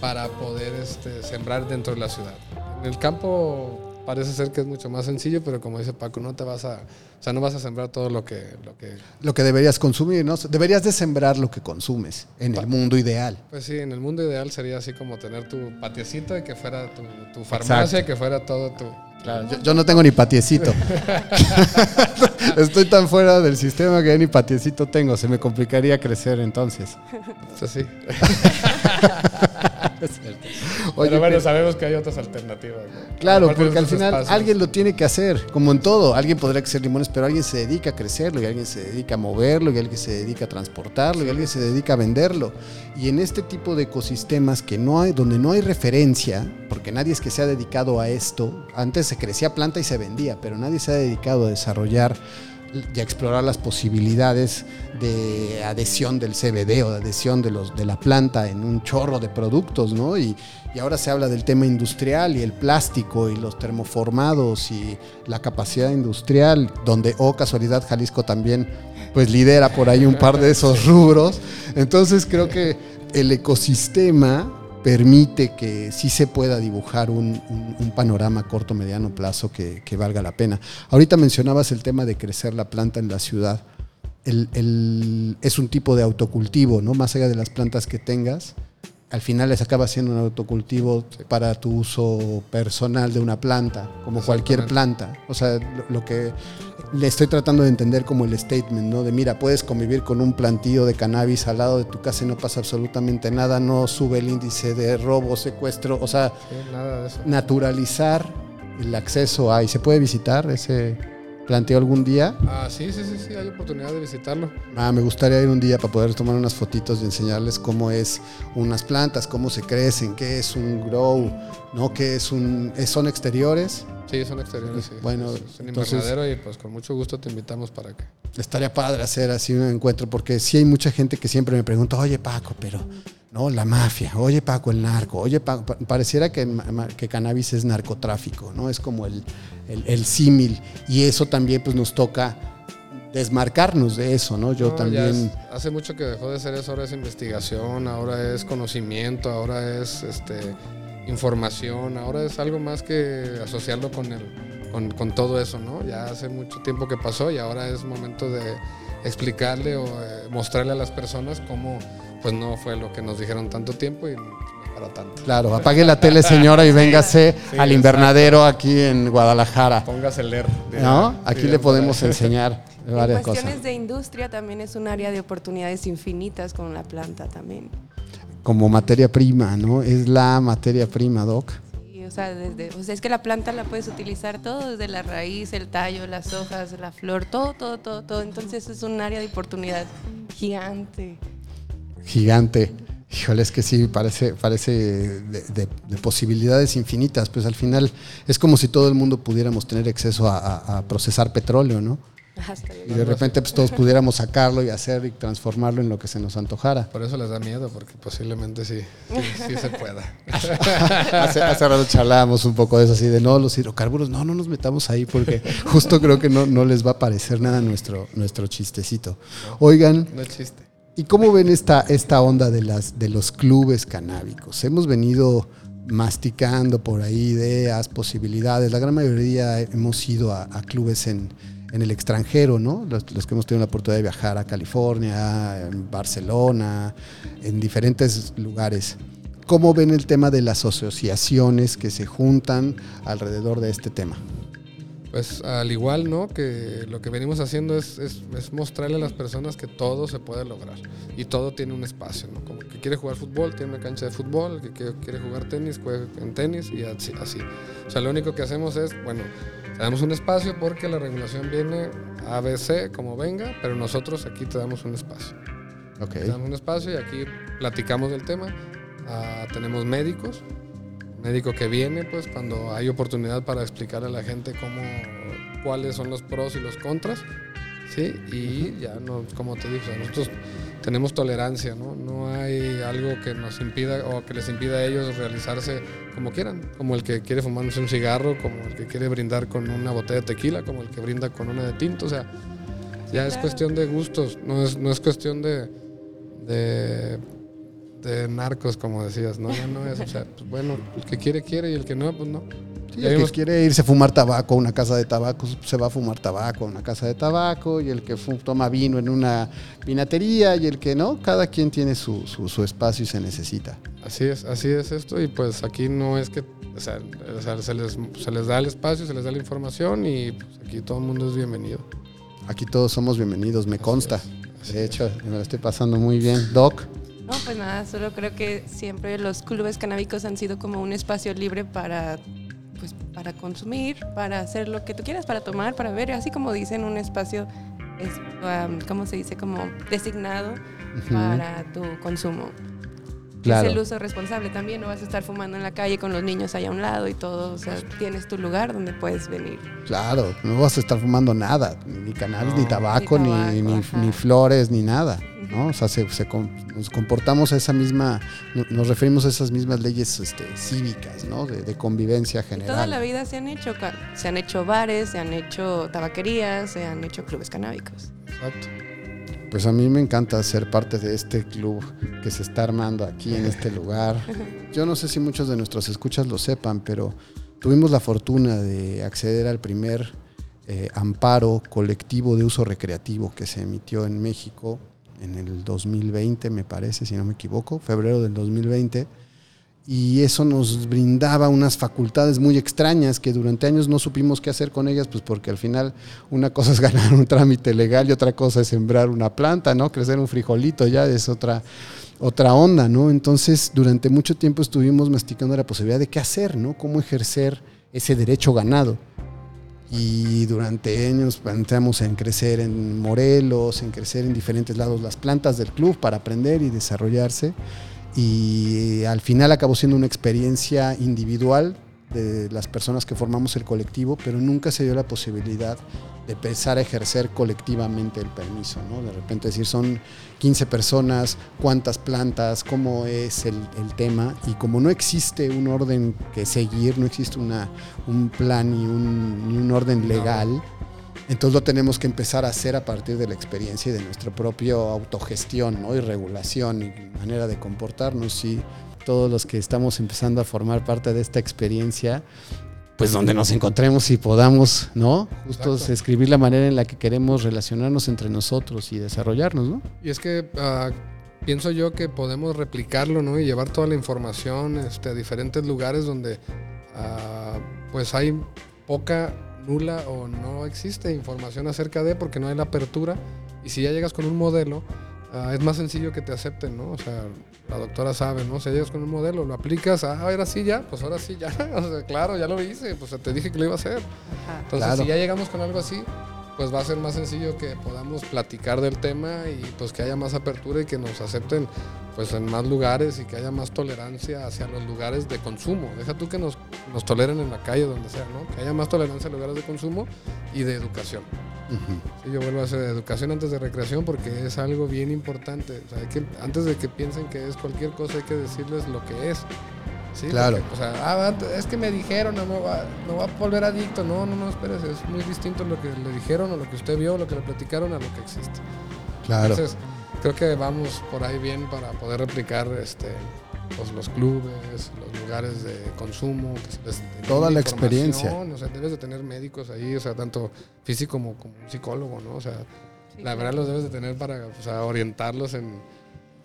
Speaker 2: para poder este, sembrar dentro de la ciudad. En el campo parece ser que es mucho más sencillo, pero como dice Paco, no te vas a, o sea, no vas a sembrar todo lo que, lo que...
Speaker 1: Lo que deberías consumir, ¿no? Deberías de sembrar lo que consumes en el mundo ideal.
Speaker 2: Pues sí, en el mundo ideal sería así como tener tu patiecito y que fuera tu, tu farmacia, que fuera todo tu,
Speaker 1: Claro, yo, no tengo ni patiecito. *laughs* Estoy tan fuera del sistema que ni patiecito tengo. Se me complicaría crecer entonces.
Speaker 2: Pues sí. *laughs* Pero bueno, sabemos que hay otras alternativas.
Speaker 1: Claro, porque al final alguien lo tiene que hacer, como en todo. Alguien podría crecer limones, pero alguien se dedica a crecerlo, y alguien se dedica a moverlo, y alguien se dedica a transportarlo, y alguien se dedica a venderlo. Y en este tipo de ecosistemas que no hay, donde no hay referencia, porque nadie es que se ha dedicado a esto, antes se crecía planta y se vendía, pero nadie se ha dedicado a desarrollar y a explorar las posibilidades de adhesión del CBD o de adhesión de, los, de la planta en un chorro de productos, ¿no? Y, ahora se habla del tema industrial y el plástico y los termoformados y la capacidad industrial, donde, oh casualidad, Jalisco también pues lidera por ahí un par de esos rubros. Entonces creo que el ecosistema permite que sí se pueda dibujar un, panorama corto, mediano plazo que, valga la pena. Ahorita mencionabas el tema de crecer la planta en la ciudad. El- es un tipo de autocultivo, ¿no? Más allá de las plantas que tengas, al final les acaba siendo un autocultivo para tu uso personal de una planta, como cualquier planta. O sea, lo, lo que le estoy tratando de entender como el statement, ¿no? De mira, puedes convivir con un plantío de cannabis al lado de tu casa y no pasa absolutamente nada, no sube el índice de robo, secuestro, o sea,
Speaker 2: Sí, nada de eso.
Speaker 1: naturalizar el acceso a, y se puede visitar ese planteo algún día.
Speaker 2: Ah, sí, sí, sí, sí, hay oportunidad de visitarlo.
Speaker 1: Ah, me gustaría ir un día para poder tomar unas fotitos y enseñarles cómo es unas plantas, cómo se crecen, qué es un grow, ¿no? ¿Qué es un... es- ¿Son exteriores?
Speaker 2: Sí, son exteriores, sí.
Speaker 1: Bueno,
Speaker 2: es un
Speaker 1: entonces-
Speaker 2: invernadero y pues con mucho gusto te invitamos para que...
Speaker 1: Estaría padre hacer así un encuentro, porque sí hay mucha gente que siempre me pregunta, oye Paco, pero no, la mafia, oye Paco, el narco, oye Paco, pa- pareciera que, que cannabis es narcotráfico, ¿no? Es como el, el, el símil, y eso también pues nos toca desmarcarnos de eso, ¿no? Yo
Speaker 2: No,
Speaker 1: también...
Speaker 2: es- hace mucho que dejó de ser eso, ahora es investigación, ahora es conocimiento, ahora es este información, ahora es algo más que asociarlo con el, con, con todo eso, ¿no? Ya hace mucho tiempo que pasó y ahora es momento de explicarle o eh, mostrarle a las personas cómo pues no fue lo que nos dijeron tanto tiempo y para tanto.
Speaker 1: Claro, apague la tele señora y véngase
Speaker 2: Sí,
Speaker 1: al
Speaker 2: exacto.
Speaker 1: invernadero aquí en Guadalajara,
Speaker 2: Póngase a leer.
Speaker 1: ¿no? Aquí le podemos enseñar *laughs*
Speaker 3: En
Speaker 1: varias
Speaker 3: cuestiones
Speaker 1: cosas.
Speaker 3: de industria también es un área de oportunidades infinitas con la planta también.
Speaker 1: Como materia prima, ¿no? Es la materia prima, Doc.
Speaker 3: Y, o, sea, desde, o sea, es que la planta la puedes utilizar todo, desde la raíz, el tallo, las hojas, la flor, todo, todo, todo, todo. Entonces es un área de oportunidad gigante.
Speaker 1: Gigante. Híjole, es que sí, parece, parece de, de- de posibilidades infinitas. Pues al final es como si todo el mundo pudiéramos tener acceso a, a- a procesar petróleo, ¿no?
Speaker 3: Hasta
Speaker 1: Y de repente pues todos pudiéramos sacarlo y hacer y transformarlo en lo que se nos antojara.
Speaker 2: Por eso les da miedo, porque posiblemente sí, sí, sí se pueda. *laughs*
Speaker 1: hace, hace rato charlábamos un poco de eso, así de no, los hidrocarburos, no, no nos metamos ahí porque justo creo que no, no les va a parecer nada nuestro, nuestro chistecito. Oigan,
Speaker 2: No es chiste.
Speaker 1: ¿y cómo ven esta, esta onda de, las, de los clubes canábicos? Hemos venido masticando por ahí ideas, posibilidades. La gran mayoría hemos ido a, a clubes en, en el extranjero, ¿no? Los, los que hemos tenido la oportunidad de viajar a California, en Barcelona, en diferentes lugares. ¿Cómo ven el tema de las asociaciones que se juntan alrededor de este tema?
Speaker 2: Pues al igual, ¿no? Que lo que venimos haciendo es, es- es mostrarle a las personas que todo se puede lograr y todo tiene un espacio, ¿no? Como el que quiere jugar fútbol tiene una cancha de fútbol, el que quiere, jugar tenis juega en tenis y así, así. O sea, lo único que hacemos es, bueno, damos un espacio porque la regulación viene ABC como venga, pero nosotros aquí te damos un espacio.
Speaker 1: Ok.
Speaker 2: Te damos un espacio y aquí platicamos del tema. Ah, tenemos médicos, médico que viene, pues cuando hay oportunidad para explicarle a la gente cómo, cuáles son los pros y los contras, sí, y ya no, como te sea, nosotros tenemos tolerancia, ¿no? No hay algo que nos impida o que les impida a ellos realizarse como quieran, como el que quiere fumarse un cigarro, como el que quiere brindar con una botella de tequila, como el que brinda con una de tinto, o sea, ya es cuestión de gustos, no es, no es cuestión de, de, de narcos, como decías, ¿no? Ya no es, o sea, pues bueno, el que quiere, quiere y el que no, pues no.
Speaker 1: Sí, el que quiere irse a fumar tabaco a una casa de tabaco, se va a fumar tabaco a una casa de tabaco, y el que toma vino en una vinatería, y el que no, cada quien tiene su, su- su espacio y se necesita.
Speaker 2: Así es, así es esto y pues aquí no es que, o sea, o sea, se, les, se les da el espacio, se les da la información y pues aquí todo el mundo es bienvenido.
Speaker 1: Aquí todos somos bienvenidos, me consta.
Speaker 2: es, así
Speaker 1: De
Speaker 2: es.
Speaker 1: hecho, me lo estoy pasando muy bien. Doc,
Speaker 3: No, pues nada, solo creo que siempre los clubes canábicos han sido como un espacio libre para pues para consumir, para hacer lo que tú quieras, para tomar, para ver, así como dicen, un espacio es, um, ¿cómo se dice? Como designado para tu consumo.
Speaker 1: Claro.
Speaker 3: Es el uso responsable también, no vas a estar fumando en la calle con los niños allá a un lado y todo, o sea, tienes tu lugar donde puedes venir.
Speaker 1: claro, no vas a estar fumando nada, ni cannabis, ni
Speaker 2: No.
Speaker 1: tabaco,
Speaker 3: Ni
Speaker 1: ni,
Speaker 3: tabaco,
Speaker 1: ni-
Speaker 3: ajá.
Speaker 1: ni flores, ni nada. ¿no? O sea, se, se nos comportamos a esa misma, no- nos referimos a esas mismas leyes este, cívicas, ¿no? De, de convivencia
Speaker 3: Y toda
Speaker 1: general.
Speaker 3: la vida se han hecho, se han hecho bares, se han hecho tabaquerías, se han hecho clubes canábicos.
Speaker 2: Exacto.
Speaker 1: Pues a mí me encanta ser parte de este club que se está armando aquí en este lugar. Yo no sé si muchos de nuestros escuchas lo sepan, pero tuvimos la fortuna de acceder al primer eh, amparo colectivo de uso recreativo que se emitió en México en el 2020, me parece, si no me equivoco, febrero del 2020. Y eso nos brindaba unas facultades muy extrañas que durante años no supimos qué hacer con ellas, pues porque al final una cosa es ganar un trámite legal y otra cosa es sembrar una planta, ¿no? Crecer un frijolito ya es otra, otra onda, ¿no? Entonces, durante mucho tiempo estuvimos masticando la posibilidad de qué hacer, ¿no? Cómo ejercer ese derecho ganado y durante años planteamos en crecer en Morelos, en crecer en diferentes lados las plantas del club para aprender y desarrollarse y al final acabó siendo una experiencia individual de las personas que formamos el colectivo, pero nunca se dio la posibilidad de empezar a ejercer colectivamente el permiso, ¿no? De repente decir, son 15 personas, cuántas plantas, cómo es el, tema, y como no existe un orden que seguir, no existe una, un plan ni un, ni un orden legal, entonces lo tenemos que empezar a hacer a partir de la experiencia y de nuestra propia autogestión ¿no? y regulación y manera de comportarnos. Y todos los que estamos empezando a formar parte de esta experiencia, pues donde nos encontremos y podamos, ¿no? Justo escribir la manera en la que queremos relacionarnos entre nosotros y desarrollarnos, ¿no?
Speaker 2: Y es que uh, pienso yo que podemos replicarlo, ¿no? Y llevar toda la información este, a diferentes lugares donde uh, pues hay poca, nula o no existe información acerca de porque no hay la apertura. Y si ya llegas con un modelo, uh, es más sencillo que te acepten, ¿no? O sea, la doctora sabe, ¿no? Si llegas con un modelo, lo aplicas, ah, ahora sí ya, pues ahora sí ya. *laughs* o sea, claro, ya lo hice, pues te dije que lo iba a hacer. Entonces, si ya llegamos con algo así, pues va a ser más sencillo que podamos platicar del tema y pues que haya más apertura y que nos acepten pues en más lugares y que haya más tolerancia hacia los lugares de consumo. Deja tú que nos, nos toleren en la calle, donde sea, ¿no? Que haya más tolerancia a lugares de consumo y de educación. yo vuelvo a hacer educación antes de recreación porque es algo bien importante. O sea, que, antes de que piensen que es cualquier cosa, hay que decirles lo que es. ¿Sí?
Speaker 1: Claro.
Speaker 2: o sea, ah, es que me dijeron, no, no, va, no va a volver adicto. No, no, no, espérese. Es muy distinto lo que le dijeron o lo que usted vio, lo que le platicaron a lo que existe.
Speaker 1: Claro.
Speaker 2: Entonces, creo que vamos por ahí bien para poder replicar este, pues, los clubes, los lugares de consumo.
Speaker 1: Toda la experiencia.
Speaker 2: O sea, debes de tener médicos ahí, o sea, tanto físico como, como un psicólogo, ¿no? O sea, la verdad los debes de tener para orientarlos en...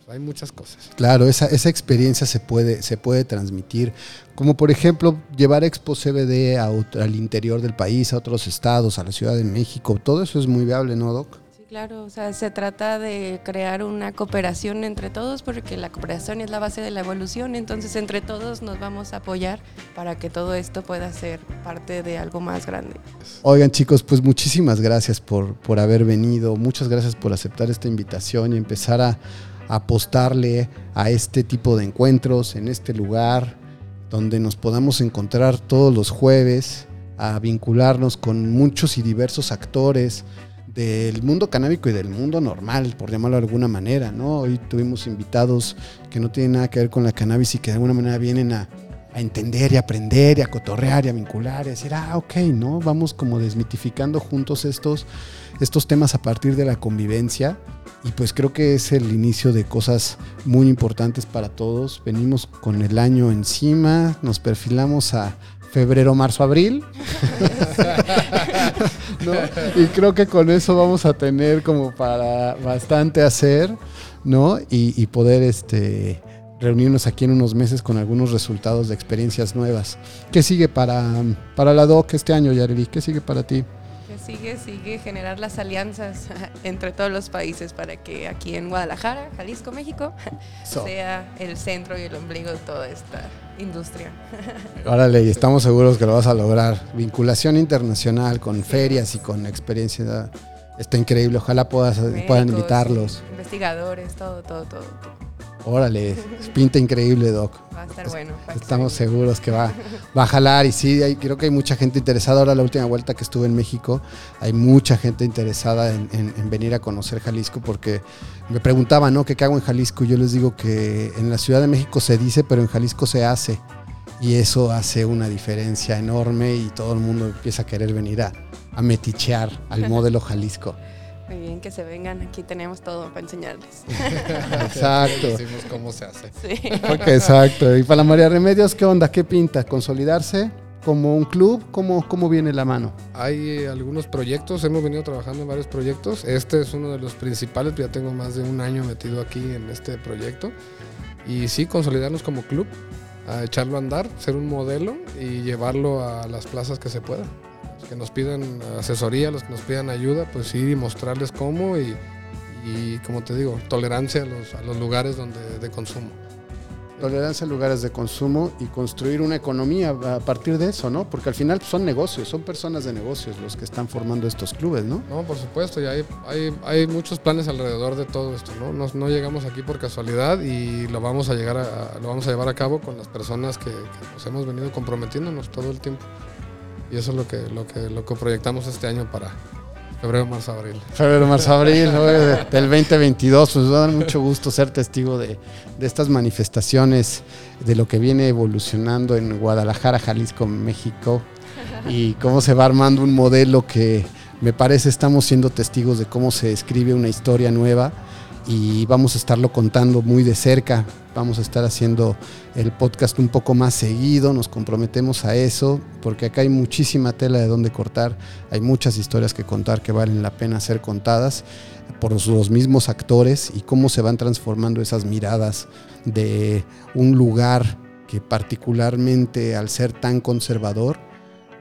Speaker 2: Hay muchas cosas.
Speaker 1: Claro, esa, esa experiencia se puede, se puede transmitir. Como por ejemplo, llevar Expo CBD al interior del país, a otros estados, a la Ciudad de México. Todo eso es muy viable, ¿no, Doc?
Speaker 3: Claro, o sea, se trata de crear una cooperación entre todos porque la cooperación es la base de la evolución, entonces entre todos nos vamos a apoyar para que todo esto pueda ser parte de algo más grande.
Speaker 1: Oigan chicos, pues muchísimas gracias por, por haber venido, muchas gracias por aceptar esta invitación y empezar a, a apostarle a este tipo de encuentros en este lugar donde nos podamos encontrar todos los jueves, a vincularnos con muchos y diversos actores, del mundo canábico y del mundo normal, por llamarlo de alguna manera, ¿no? Hoy tuvimos invitados que no tienen nada que ver con la cannabis y que de alguna manera vienen a, entender y aprender y a cotorrear y a vincular y a decir, ah, ok, ¿no? Vamos como desmitificando juntos estos, estos temas a partir de la convivencia y pues creo que es el inicio de cosas muy importantes para todos. Venimos con el año encima, nos perfilamos a febrero, marzo, abril. *laughs* Y creo que con eso vamos a tener como para bastante hacer, ¿no? Y, poder este, reunirnos aquí en unos meses con algunos resultados de experiencias nuevas. ¿Qué sigue para, para la DOC este año, Yareli? ¿Qué sigue para ti?
Speaker 3: Sigue, sigue generar las alianzas *laughs* entre todos los países para que aquí en Guadalajara, Jalisco, México, *laughs* sea el centro y el ombligo de toda esta industria. *laughs*
Speaker 1: Órale, y estamos seguros que lo vas a lograr. Vinculación internacional con ferias y con experiencia. Está increíble, ojalá puedas, puedan invitarlos.
Speaker 3: Investigadores, todo, todo, todo.
Speaker 1: Órale, pinta increíble, Doc.
Speaker 3: Va a estar bueno.
Speaker 1: Estamos seguros que va, va a jalar y sí, hay, creo que hay mucha gente interesada. Ahora la última vuelta que estuve en México, hay mucha gente interesada en, venir a conocer Jalisco porque me preguntaban, ¿no? ¿Qué hago en Jalisco? Yo les digo que en la Ciudad de México se dice, pero en Jalisco se hace. Y eso hace una diferencia enorme y todo el mundo empieza a querer venir a, a metichear al *laughs* modelo Jalisco.
Speaker 3: Muy bien, que se vengan. Aquí tenemos todo para enseñarles. *laughs*
Speaker 1: exacto.
Speaker 2: Decimos cómo se hace.
Speaker 3: Sí.
Speaker 1: Ok, exacto. Y para María Remedios, ¿qué onda? ¿Qué pinta? ¿Consolidarse como un club? ¿Cómo, cómo viene la mano?
Speaker 2: Hay eh, algunos proyectos, hemos venido trabajando en varios proyectos. Este es uno de los principales, ya tengo más de un año metido aquí en este proyecto. Y sí, consolidarnos como club, a echarlo a andar, ser un modelo y llevarlo a las plazas que se pueda. Los que nos pidan asesoría, los que nos pidan ayuda, pues ir y mostrarles cómo y, y como te digo, tolerancia a los, a los lugares donde, de consumo.
Speaker 1: Tolerancia a lugares de consumo y construir una economía a partir de eso, ¿no? Porque al final pues, son negocios, son personas de negocios los que están formando estos clubes, ¿no?
Speaker 2: No, por supuesto, y hay, hay, hay muchos planes alrededor de todo esto, ¿no? Nos- no llegamos aquí por casualidad y lo vamos a llegar a, lo vamos a llevar a cabo con las personas que, que nos hemos venido comprometiéndonos todo el tiempo. Y eso es lo que, lo que, lo que proyectamos este año para febrero, marzo, abril.
Speaker 1: Febrero, marzo, abril del 2022. Pues va a mucho gusto ser testigo de, de estas manifestaciones, de lo que viene evolucionando en Guadalajara, Jalisco, México, y cómo se va armando un modelo que me parece estamos siendo testigos de cómo se escribe una historia nueva y vamos a estarlo contando muy de cerca. Vamos a estar haciendo el podcast un poco más seguido, nos comprometemos a eso, porque acá hay muchísima tela de donde cortar, hay muchas historias que contar que valen la pena ser contadas por los- mismos actores y cómo se van transformando esas miradas de un lugar que particularmente al ser tan conservador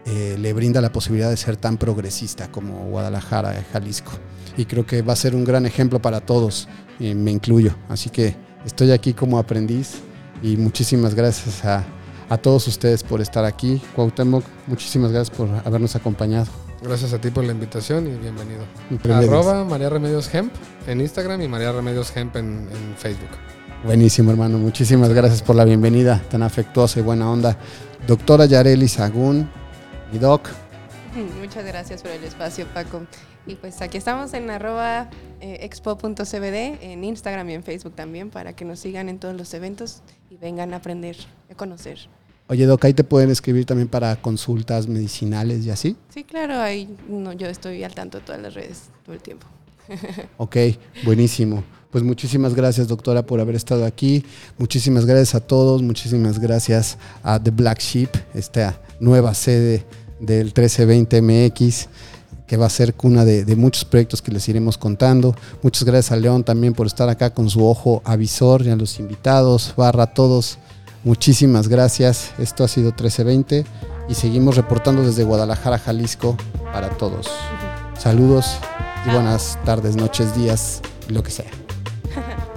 Speaker 1: eh, le brinda la posibilidad de ser tan progresista como Guadalajara, Jalisco. Y creo que va a ser un gran ejemplo para todos, y me incluyo. Así que estoy aquí como aprendiz y muchísimas gracias a, a todos ustedes por estar aquí. Cuauhtémoc, muchísimas gracias por habernos acompañado.
Speaker 2: Gracias a ti por la invitación y bienvenido.
Speaker 1: Remedios.
Speaker 2: Arroba María Remedios Hemp en Instagram y María Remedios Hemp en, en Facebook.
Speaker 1: Buenísimo, hermano. Muchísimas gracias por la bienvenida tan afectuosa y buena onda. Doctora Yareli Sagún, mi doc. *laughs*
Speaker 3: Muchas gracias por el espacio, Paco. Y pues aquí estamos en arroba eh, expo.cbd, en Instagram y en Facebook también, para que nos sigan en todos los eventos y vengan a aprender, a conocer.
Speaker 1: Oye, doc, ahí te pueden escribir también para consultas medicinales y así.
Speaker 3: Sí, claro, ahí no, yo estoy al tanto de todas las redes todo el tiempo. *laughs*
Speaker 1: Ok, buenísimo. Pues muchísimas gracias, doctora, por haber estado aquí. Muchísimas gracias a todos. Muchísimas gracias a The Black Sheep, esta nueva sede del 1320 MX, que va a ser cuna de, muchos proyectos que les iremos contando. Muchas gracias a León también por estar acá con su ojo avisor y a los invitados, barra a todos. Muchísimas gracias. Esto ha sido 1320 y seguimos reportando desde Guadalajara, Jalisco, para todos. Saludos y buenas tardes, noches, días, lo que sea. *laughs*